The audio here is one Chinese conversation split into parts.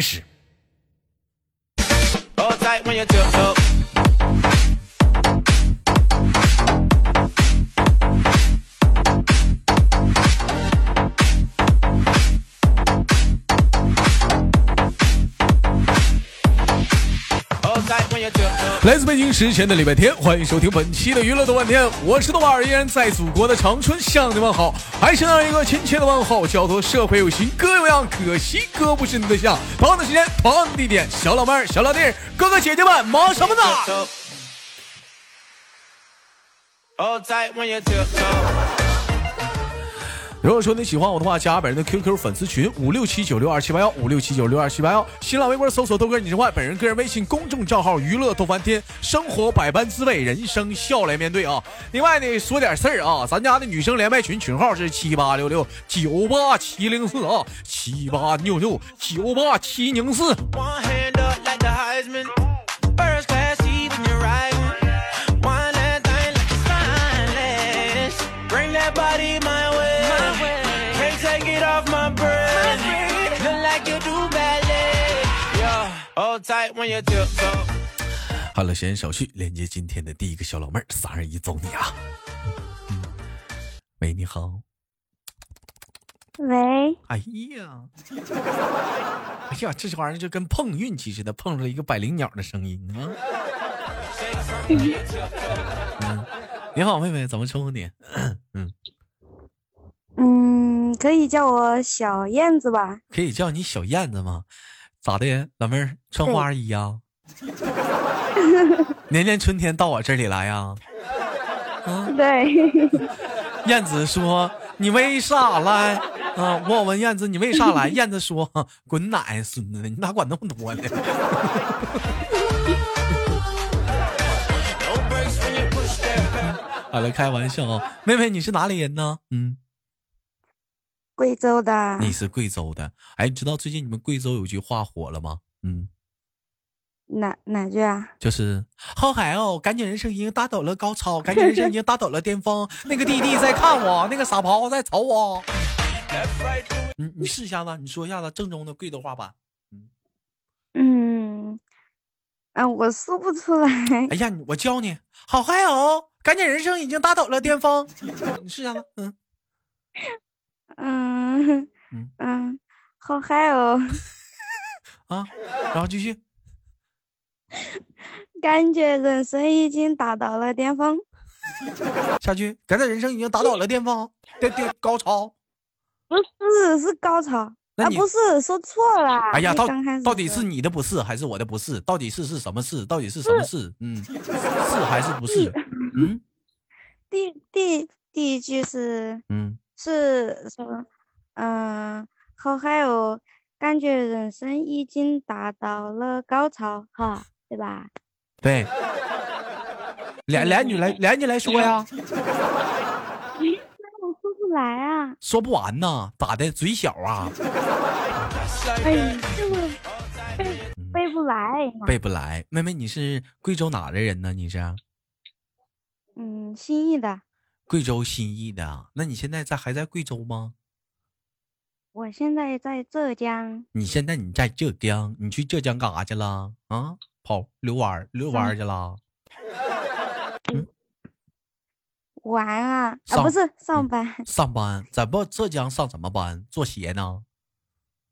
开始。来自北京时间的礼拜天，欢迎收听本期的娱乐的万天，我是豆瓣儿，依然在祖国的长春向你问好，还是那一个亲切的问候，叫做社会有型哥有样，可惜哥不是你的像。同样的时间，同样的地点，小老妹儿、小老弟、哥哥姐姐们，忙什么呢？如果说你喜欢我的话，加本人的 QQ 粉丝群五六七九六二七八幺五六七九六二七八幺，新浪微博搜索豆哥你是坏，本人个人微信公众账号娱乐逗翻天，生活百般滋味，人生笑来面对啊。另外呢，说点事儿啊，咱家的女生连麦群群号是七八六六九八七零四啊，七八六六九八七零四。好了，闲言少叙，连接今天的第一个小老妹儿，三二一，走你啊！喂，你好。喂。哎呀，哎呀，这玩意儿就跟碰运气似的，碰出了一个百灵鸟的声音啊！嗯，你好，妹妹，怎么称呼你？嗯嗯，可以叫我小燕子吧？可以叫你小燕子吗？咋的，老妹儿穿花衣呀？年年春天到我这里来呀？啊，对。燕子说：“你为啥来？”啊，我问燕子：“你为啥来？”燕子说：“滚奶，孙子，你哪管那么多呢？” 好了，开玩笑啊，妹妹，你是哪里人呢？嗯。贵州的，你是贵州的，哎，你知道最近你们贵州有句话火了吗？嗯，哪哪句啊？就是好嗨哦，感觉人生已经达到了高潮，感觉人生已经达到了巅峰。那个弟弟在看我，那个傻袍在瞅我。你你试一下子，你说一下子正宗的贵州话吧。嗯嗯，啊，我说不出来。哎呀，我教你，好嗨哦，感觉人生已经达到了巅峰。你试一下子，嗯。嗯嗯 好嗨哦！啊，然后继续。感觉人生已经达到了巅峰。下去，感觉人生已经达到了巅峰，巅巅高潮。不是，是高潮。啊，不是，说错了。哎呀，到到底是你的不是还是我的不是？到底是是什么事？到底是什么事？嗯，是还是不是？嗯。第第第一句是嗯。是说，嗯，好嗨哦，感觉人生已经达到了高潮，哈，对吧？对，连连你来，连你来说呀。说不来啊。说不完呢，咋的？嘴小啊？哎，就是背背不来。背不来，妹妹，你是贵州哪的人呢？你是？嗯，兴义的。贵州新义的，那你现在在还在贵州吗？我现在在浙江。你现在你在浙江，你去浙江干啥去了？啊，跑遛弯遛弯去了？嗯，玩啊啊，不是上班。上班在不浙江上什么班？做鞋呢？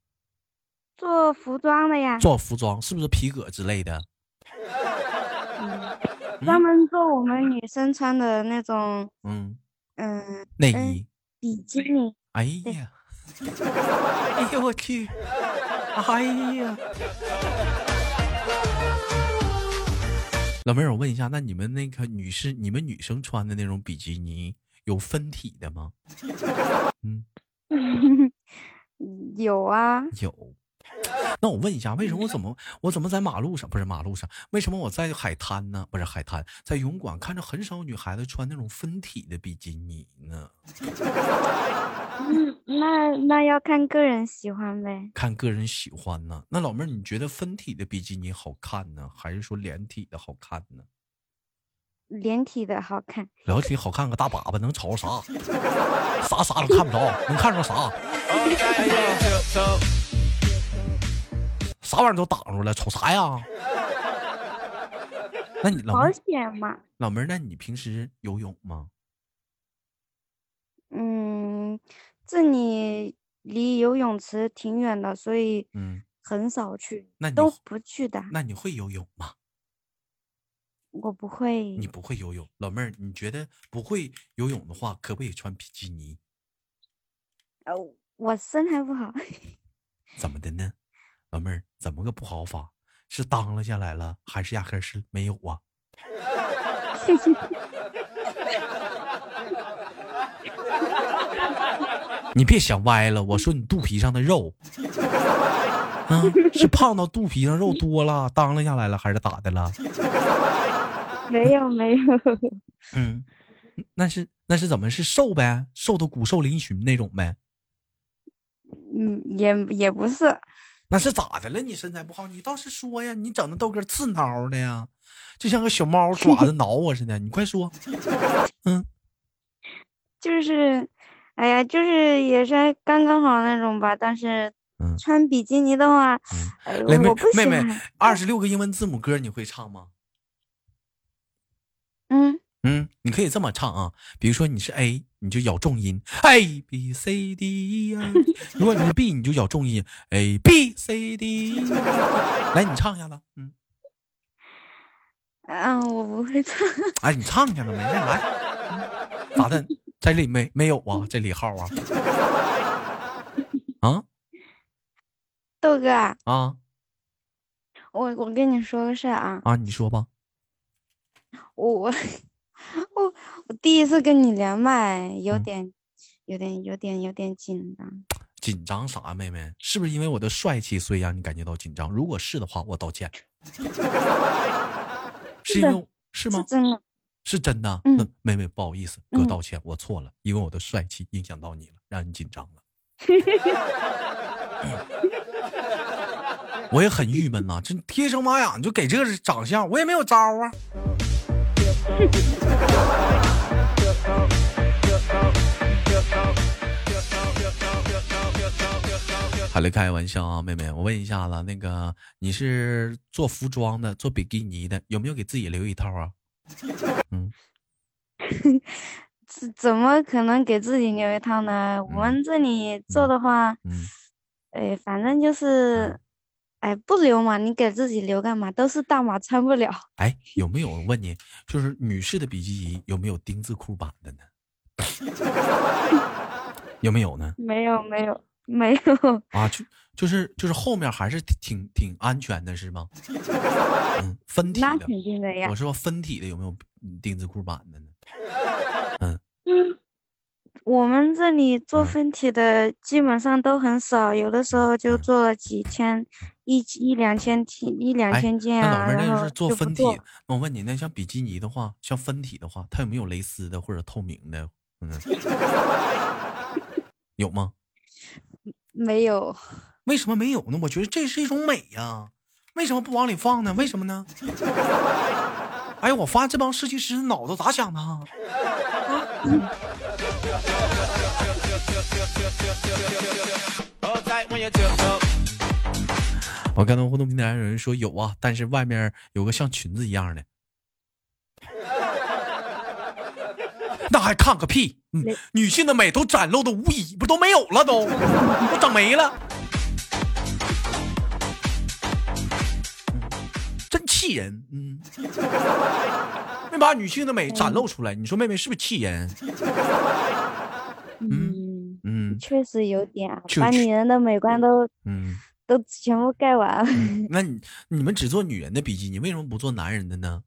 做服装的呀。做服装是不是皮革之类的？专门做我们女生穿的那种，嗯。嗯，内衣、比基尼。哎呀，哎呦我去，哎呀，老妹儿，我问一下，那你们那个女士，你们女生穿的那种比基尼有分体的吗？嗯，有啊，有。那我问一下，为什么我怎么我怎么在马路上不是马路上？为什么我在海滩呢？不是海滩，在泳馆看着很少女孩子穿那种分体的比基尼呢？嗯，那那要看个人喜欢呗。看个人喜欢呢？那老妹儿，你觉得分体的比基尼好看呢，还是说连体的好看呢？连体的好看。连体好看个大粑粑能瞅着啥？啥啥都看不着，能看着啥？啥玩意儿都挡住了，瞅啥呀？那你保险嘛？老妹儿，那你平时游泳吗？嗯，这里离游泳池挺远的，所以嗯，很少去，那都不去的。那你会游泳吗？我不会。你不会游泳，老妹儿，你觉得不会游泳的话，可不可以穿比基尼？呃，我身材不好。怎么的呢？老妹儿，怎么个不好法？是当了下来了，还是压根是没有啊？你别想歪了，我说你肚皮上的肉，啊，是胖到肚皮上肉多了，当了下来了，还是咋的了？没有没有。嗯，那是那是怎么是瘦呗？瘦的骨瘦嶙峋那种呗？嗯，也也不是。那是咋的了？你身材不好，你倒是说呀！你整的豆哥刺挠的呀，就像个小猫 爪子挠我似的。你快说，嗯，就是，哎呀，就是也是刚刚好那种吧。但是，穿比基尼的话，我不妹妹，二十六个英文字母歌你会唱吗？嗯。嗯，你可以这么唱啊，比如说你是 A，你就咬重音 A B C D 呀；如果你是 B，你就咬重音 a b c d e。来，你唱一下子。嗯，啊，我不会唱。哎，你唱一下子，没事，来。咋的？这里没没有啊？这里号啊？啊？豆哥啊？我我跟你说个事儿啊。啊，你说吧。我。我我第一次跟你连麦，有点，有点，有点，有点紧张。紧张啥，妹妹？是不是因为我的帅气，所以让你感觉到紧张？如果是的话，我道歉。是因为是吗？是真的，是真的。嗯，妹妹，不好意思，哥道歉，我错了，因为我的帅气影响到你了，让你紧张了。我也很郁闷呐，这天生妈养就给这个长相，我也没有招啊。还来开玩笑啊，妹妹，我问一下子，那个你是做服装的，做比基尼的，有没有给自己留一套啊？嗯，怎怎么可能给自己留一套呢？我们这里做的话，嗯，哎，反正就是。哎，不留嘛，你给自己留干嘛？都是大码，穿不了。哎，有没有问你，就是女士的比基尼有没有丁字裤版的呢？有没有呢？没有，没有，没有。啊，就就是就是后面还是挺挺安全的，是吗？嗯，分体的。那肯定的呀。我说分体的有没有丁字裤版的呢？嗯。我们这里做分体的基本上都很少，有的时候就做了几千，一一两千体，一两千件啊。那老妹儿，那就是做分体。那我问你，那像比基尼的话，像分体的话，它有没有蕾丝的或者透明的？嗯，有吗？没有。为什么没有呢？我觉得这是一种美呀，为什么不往里放呢？为什么呢？哎，我发现这帮设计师脑子咋想的？啊？我看到互动平台上有人说有啊，但是外面有个像裙子一样的，那还看个屁！嗯，女性的美都展露的无遗，不都没有了，都都整没了，真气人！嗯，没把女性的美展露出来，你说妹妹是不是气人？嗯嗯，确实有点，把女人的美观都嗯都全部盖完了。那你你们只做女人的比基尼，为什么不做男人的呢？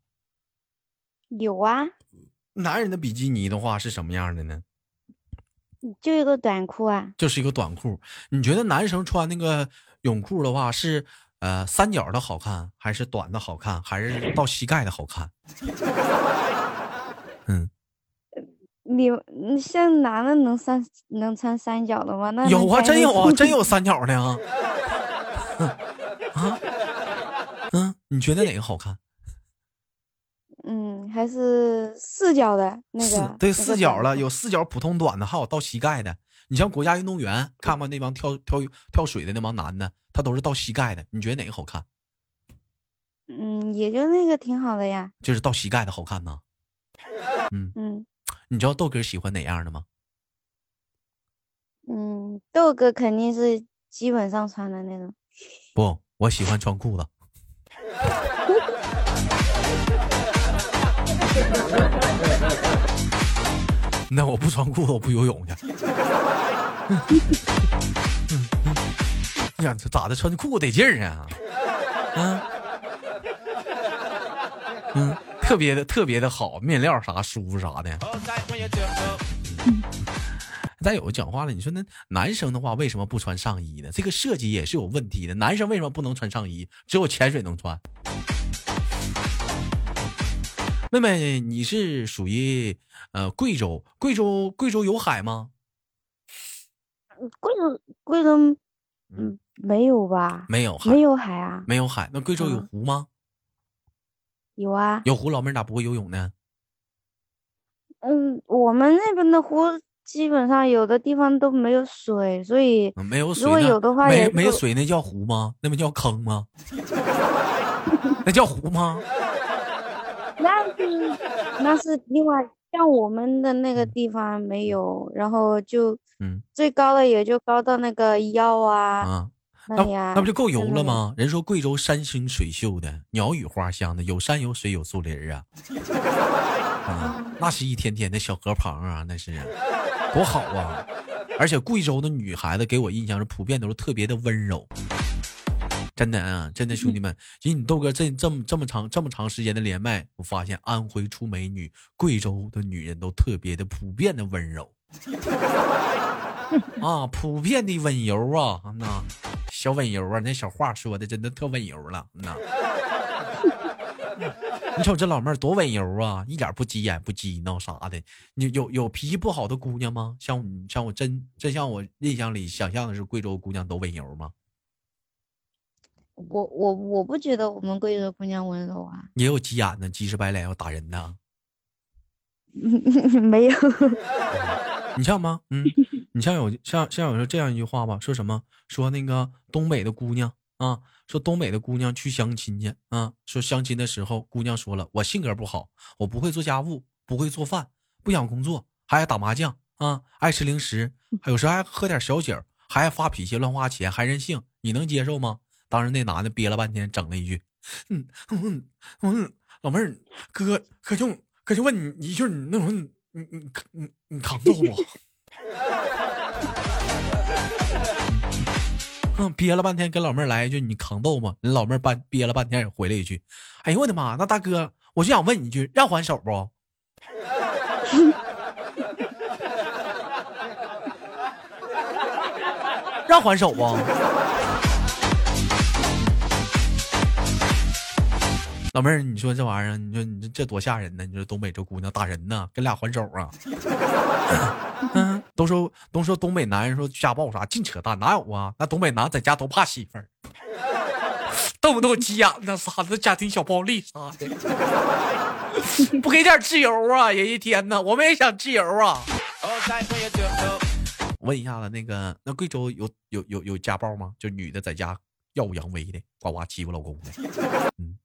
有啊，男人的比基尼的话是什么样的呢？就一个短裤啊，就是一个短裤。你觉得男生穿那个泳裤的话是呃三角的好看，还是短的好看，还是到膝盖的好看？嗯。你你像男的能三能穿三角的吗？那有啊，真有啊，真 有三角的 啊！啊，嗯，你觉得哪个好看？嗯，还是四角的那个。对，四角了，有四角普通短的，还有到膝盖的。你像国家运动员，看吧那帮跳跳跳水的那帮男的，他都是到膝盖的。你觉得哪个好看？嗯，也就那个挺好的呀。就是到膝盖的好看呢。嗯嗯，你知道豆哥喜欢哪样的吗？嗯，豆哥肯定是基本上穿的那种。不，我喜欢穿裤子。那我不穿裤子，我不游泳去。呀，这咋的？穿裤子得劲儿啊！嗯嗯，特别的特别的好，面料啥舒服啥的。再有讲话了，你说那男生的话为什么不穿上衣呢？这个设计也是有问题的。男生为什么不能穿上衣？只有潜水能穿。妹妹，你是属于呃贵州？贵州贵州有海吗？贵州贵州嗯没有吧？没有海，没有海啊？没有海。那贵州有湖吗？有啊。有湖，老妹儿咋不会游泳呢？嗯，我们那边的湖基本上有的地方都没有水，所以没有水。如果有的话，没没有水那叫湖吗？那不叫坑吗？那叫湖吗？那是那是另外，像我们的那个地方没有，然后就嗯，最高的也就高到那个腰啊，啊，那那不就够油了吗？人说贵州山清水秀的，鸟语花香的，有山有水有树林啊，啊，那是一天天的小河旁啊，那是多好啊！而且贵州的女孩子给我印象是普遍都是特别的温柔。真的啊，真的兄弟们，以 你豆哥这这么这么长这么长时间的连麦，我发现安徽出美女，贵州的女人都特别的普遍的温柔 啊，普遍的温柔啊，那小温柔啊，那小话说的真的特温柔了，那。你瞅这老妹儿多温柔啊，一点不急眼不急闹啥的。你有有脾气不好的姑娘吗？像像我真真像我印象里想象的是贵州姑娘都温柔吗？我我我不觉得我们贵州姑娘温柔啊，也有急眼的，急赤白脸要打人的，没有。你像吗？嗯，你像有像像有说这样一句话吧，说什么？说那个东北的姑娘啊，说东北的姑娘去相亲去啊，说相亲的时候，姑娘说了，我性格不好，我不会做家务，不会做饭，不想工作，还爱打麻将啊，爱吃零食，还有时候还喝点小酒，还爱发脾气，乱花钱，还任性，你能接受吗？当时那男的憋了半天，整了一句：“嗯嗯嗯，老妹儿，哥哥就哥就问你一句，你那什么你你你你扛揍不？” 憋了半天，跟老妹儿来一句：“你扛揍吗？”人老妹儿半憋了半天，回了一句：“哎呦我的妈！那大哥，我就想问你一句，让还手不？让还手不？”老妹儿，你说这玩意儿，你说你这这多吓人呢？你说东北这姑娘打人呢，跟俩还手啊？嗯，都说都说东北男人说家暴啥，净扯淡，哪有啊？那东北男在家都怕媳妇儿，动不动急眼那，啥的家庭小暴力啥的，不给点自由啊？人一天呢，我们也想自由啊。问一下子，那个那贵州有有有有家暴吗？就女的在家耀武扬威的，呱呱欺负老公的，嗯。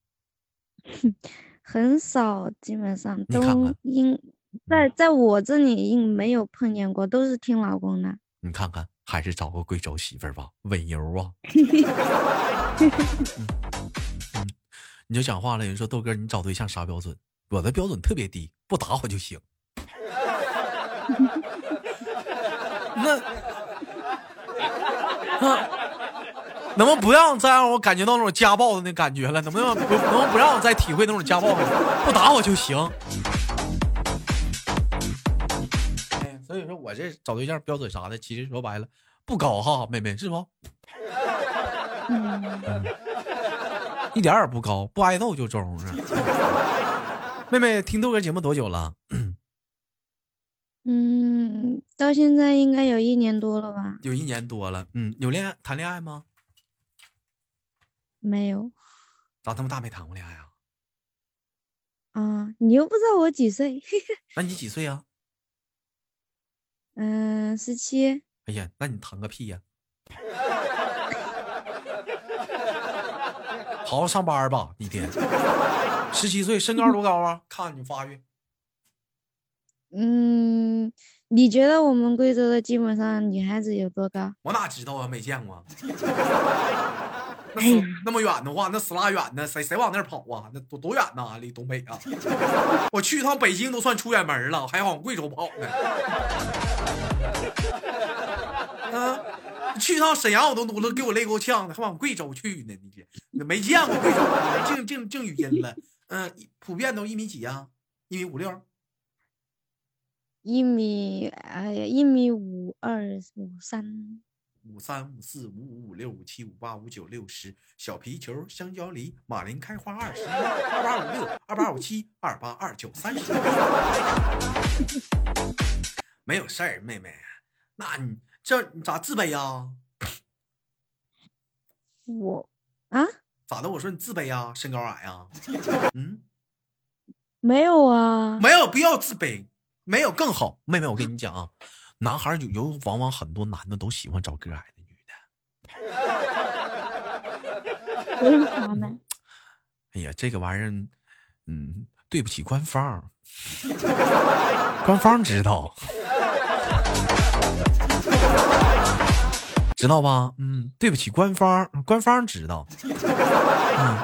很少，基本上都应在在我这里应没有碰见过，都是听老公的。你看看，还是找个贵州媳妇儿吧，稳油啊。嗯，你就讲话了，人说豆哥，你找对象啥标准？我的标准特别低，不打我就行。那啊。能不能不让再让我感觉到那种家暴的那感觉了？能不能不能不能不让我再体会那种家暴了？不打我就行。我这找对象标准啥的，其实说白了不高哈，妹妹是不？一点也不高，不挨揍就中是。妹妹听豆哥节目多久了？嗯，到现在应该有一年多了吧？有一年多了，嗯，有恋爱谈恋爱吗？没有，咋这么大没谈过恋爱啊？啊，你又不知道我几岁？那你几岁啊？嗯，十七。哎呀，那你疼个屁呀！好好上班吧，一天。十七岁，身高多高啊？看你发育。嗯，你觉得我们贵州的基本上女孩子有多高？我哪知道啊，没见过。那那么远的话，那死拉远的，谁谁往那儿跑啊？那多多远呐？离东北啊！我去一趟北京都算出远门了，还往贵州跑呢。啊，去一趟沈阳我都都给我累够呛的，还往贵州去呢？你没见过贵州，净净净语音了。嗯，普遍都一米几啊？一米五六。一米，哎呀，一米五二五三。五三五四五五五六五七五八五九六十，小皮球，香蕉梨，马林开花二十一，二八五六，二八五七，二八二九三十。没有事儿，妹妹，那你这你咋自卑呀？我啊？咋的？我说你自卑呀？身高矮呀？嗯？没有啊？没有必要自卑，没有更好。妹妹，我跟你讲啊。男孩有有往往很多男的都喜欢找个矮的女的，为啥呢？哎呀，这个玩意儿，嗯，对不起官方，官方知道，知道吧？嗯，对不起官方，官方知道。嗯，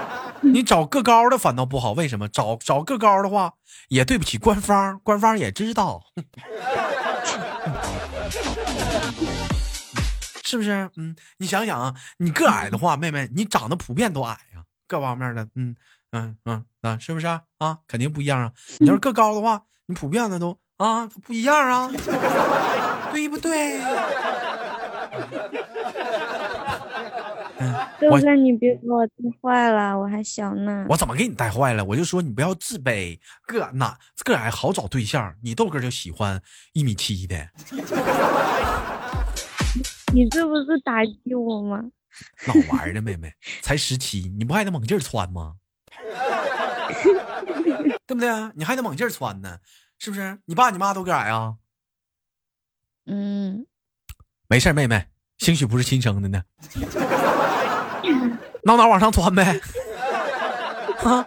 你找个高的反倒不好，为什么？找找个高的话，也对不起官方，官方也知道。是不是？嗯，你想想啊，你个矮的话，妹妹，你长得普遍都矮呀，各方面的，嗯嗯嗯啊，是不是啊？肯定不一样啊。你要是个高的话，你普遍的都啊不一样啊，对不对？哥哥，你别给我带坏了，我还小呢。我怎么给你带坏了？我就说你不要自卑，个哪个矮好找对象。你豆哥就喜欢一米七的。你这不是打击我吗？闹玩呢，妹妹，才十七，你不还得猛劲儿穿吗？对不对？你还得猛劲儿穿呢，是不是？你爸你妈都干啥呀？嗯，没事妹妹，兴许不是亲生的呢。闹闹往上穿呗？啊，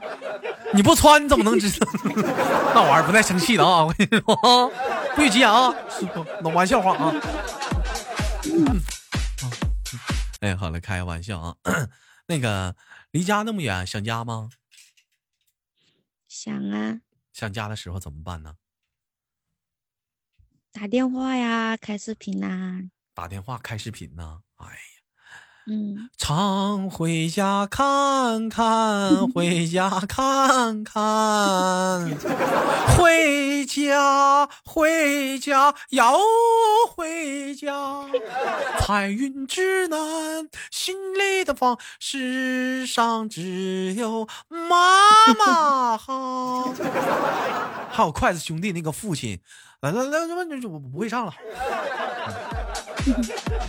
你不穿你怎么能知道？那玩意儿不带生气的啊！我跟你说啊，不许急眼啊！玩笑话啊！哎，好了，开个玩笑啊。那个离家那么远，想家吗？想啊。想家的时候怎么办呢？打电话呀，开视频呐。打电话开视频呢？哎。嗯，常回家看看，回家看看，回家回家要回家。彩云之南，心里的房，世上只有妈妈好。还有筷子兄弟那个父亲，来来来，我我不会唱了。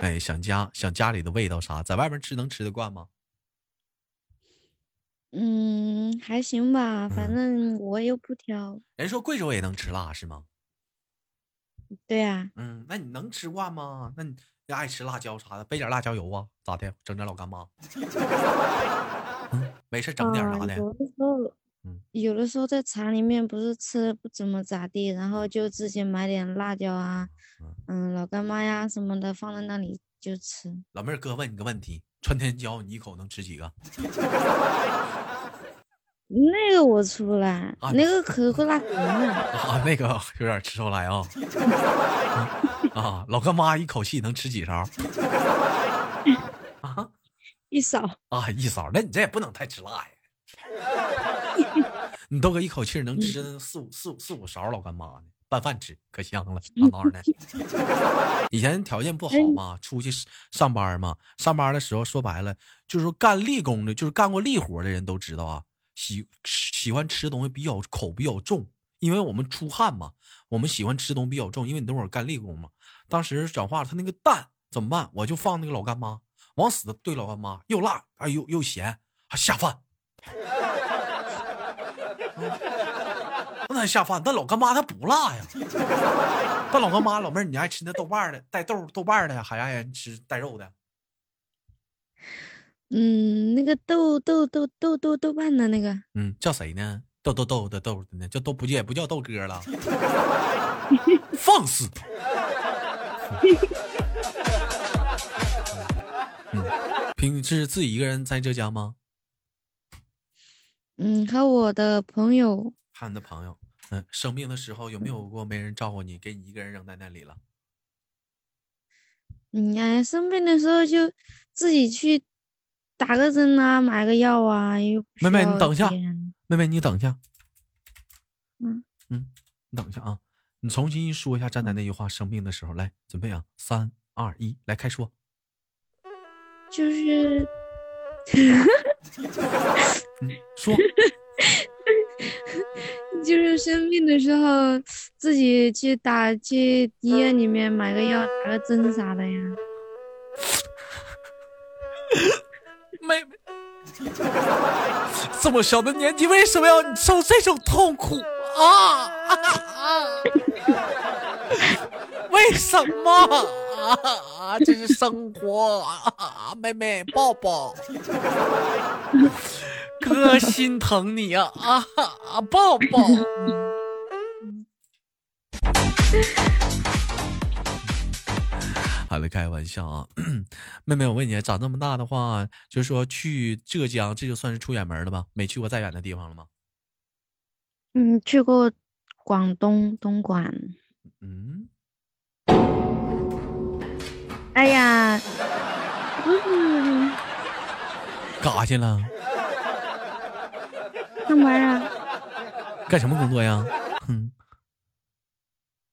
哎，想家，想家里的味道啥？在外面吃能吃得惯吗？嗯，还行吧，反正我又不挑。人说贵州也能吃辣是吗？对呀。嗯，那你能吃惯吗？那你爱吃辣椒啥的，备点辣椒油啊？咋的？整点老干妈？嗯，没事，整点啥的。有的时候，嗯，有的时候在厂里面不是吃不怎么咋地，然后就自己买点辣椒啊。嗯，老干妈呀什么的放在那里就吃。老妹儿，哥问你个问题：川天椒你一口能吃几个？那个我吃不来，那个可会辣。啊，那个有点吃不来啊。啊，老干妈一口气能吃几勺？啊，一勺。啊，一勺。那你这也不能太吃辣呀。你豆哥一口气能吃四五四五四五勺老干妈呢。拌饭吃可香了，哪哪的？以前条件不好嘛，出去上班嘛，上班的时候说白了就是说干力工的，就是干过力活的人都知道啊，喜喜欢吃东西比较口比较重，因为我们出汗嘛，我们喜欢吃东西比较重，因为你等会儿干力工嘛。当时讲话他那个蛋怎么办？我就放那个老干妈，往死的兑老干妈，又辣哎又又咸，还下饭。他下饭，但老干妈它不辣呀。但老干妈老妹儿，你爱吃那豆瓣的带豆豆瓣的，还爱吃带肉的？嗯，那个豆豆豆豆豆豆瓣的那个，嗯，叫谁呢？豆豆豆的豆的呢？叫豆不也不叫豆哥了？放肆！嗯，平时自己一个人在浙江吗？嗯，和我的朋友。和你的朋友，嗯，生病的时候有没有过没人照顾你，给你一个人扔在那里了？嗯呀，生病的时候就自己去打个针啊，买个药啊。又妹妹，你等一下。妹妹，你等一下。嗯嗯，你等一下啊，你重新说一下站在那句话。生病的时候，来准备啊，三二一，来开说。就是，嗯，说。就是生病的时候，自己去打去医院里面买个药，打个针啥的呀。妹妹，这么小的年纪，为什么要受这种痛苦啊？为什么啊？这是生活啊！妹妹，抱抱。哥心疼你呀！啊，抱抱。好了，开玩笑啊，妹妹，我问你，长这么大的话，就是说去浙江，这就算是出远门了吧？没去过再远的地方了吗？嗯，去过广东东莞。嗯。哎呀，干啥去了？干嘛呀？干什么工作呀？哼，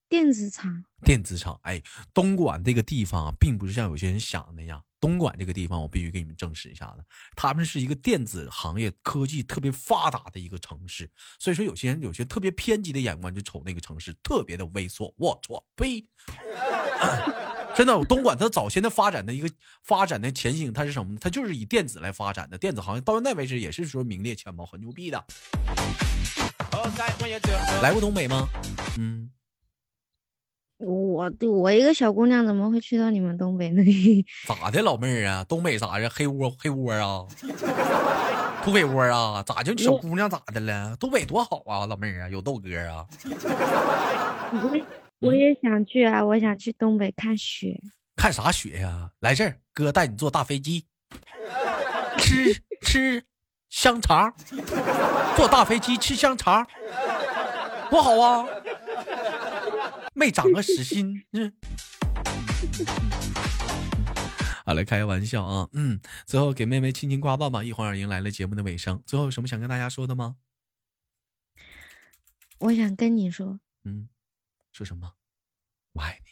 电子厂。电子厂，哎，东莞这个地方啊，并不是像有些人想的那样。东莞这个地方，我必须给你们证实一下子，他们是一个电子行业科技特别发达的一个城市。所以说，有些人有些特别偏激的眼光，就瞅那个城市特别的猥琐。我操，呸！真的，东莞它早先的发展的一个发展的前景，它是什么呢？它就是以电子来发展的，电子行业到现在为止也是说名列前茅，很牛逼的。来过东北吗？嗯，我我一个小姑娘怎么会去到你们东北呢？咋的，老妹儿啊？东北啥呀？黑窝黑窝啊？土匪窝啊？咋就小姑娘咋的了？东北多好啊，老妹儿啊，有豆哥啊。我也想去啊！我想去东北看雪。看啥雪呀？来这儿，哥带你坐大飞机，吃吃香肠，坐大飞机吃香肠，多好啊！没长个死心。嗯。好了，开个玩笑啊。嗯，最后给妹妹亲亲挂抱吧。一会儿迎来了节目的尾声，最后有什么想跟大家说的吗？我想跟你说，嗯。说什么？我爱你。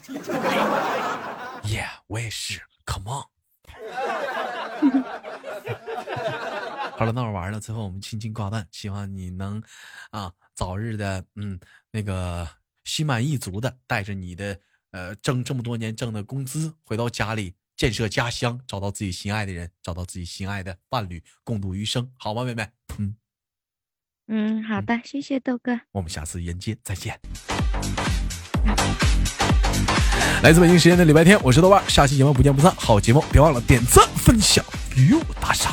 Yeah，我也是。Come on。好了，闹着玩了。最后我们轻轻挂断，希望你能啊早日的嗯那个心满意足的带着你的呃挣这么多年挣的工资回到家里建设家乡，找到自己心爱的人，找到自己心爱的伴侣，共度余生，好吗，妹妹？嗯。嗯，好的，谢谢豆哥，我们下次沿街再见。来自北京时间的礼拜天，我是豆瓣，下期节目不见不散。好节目，别忘了点赞、分享与我打赏。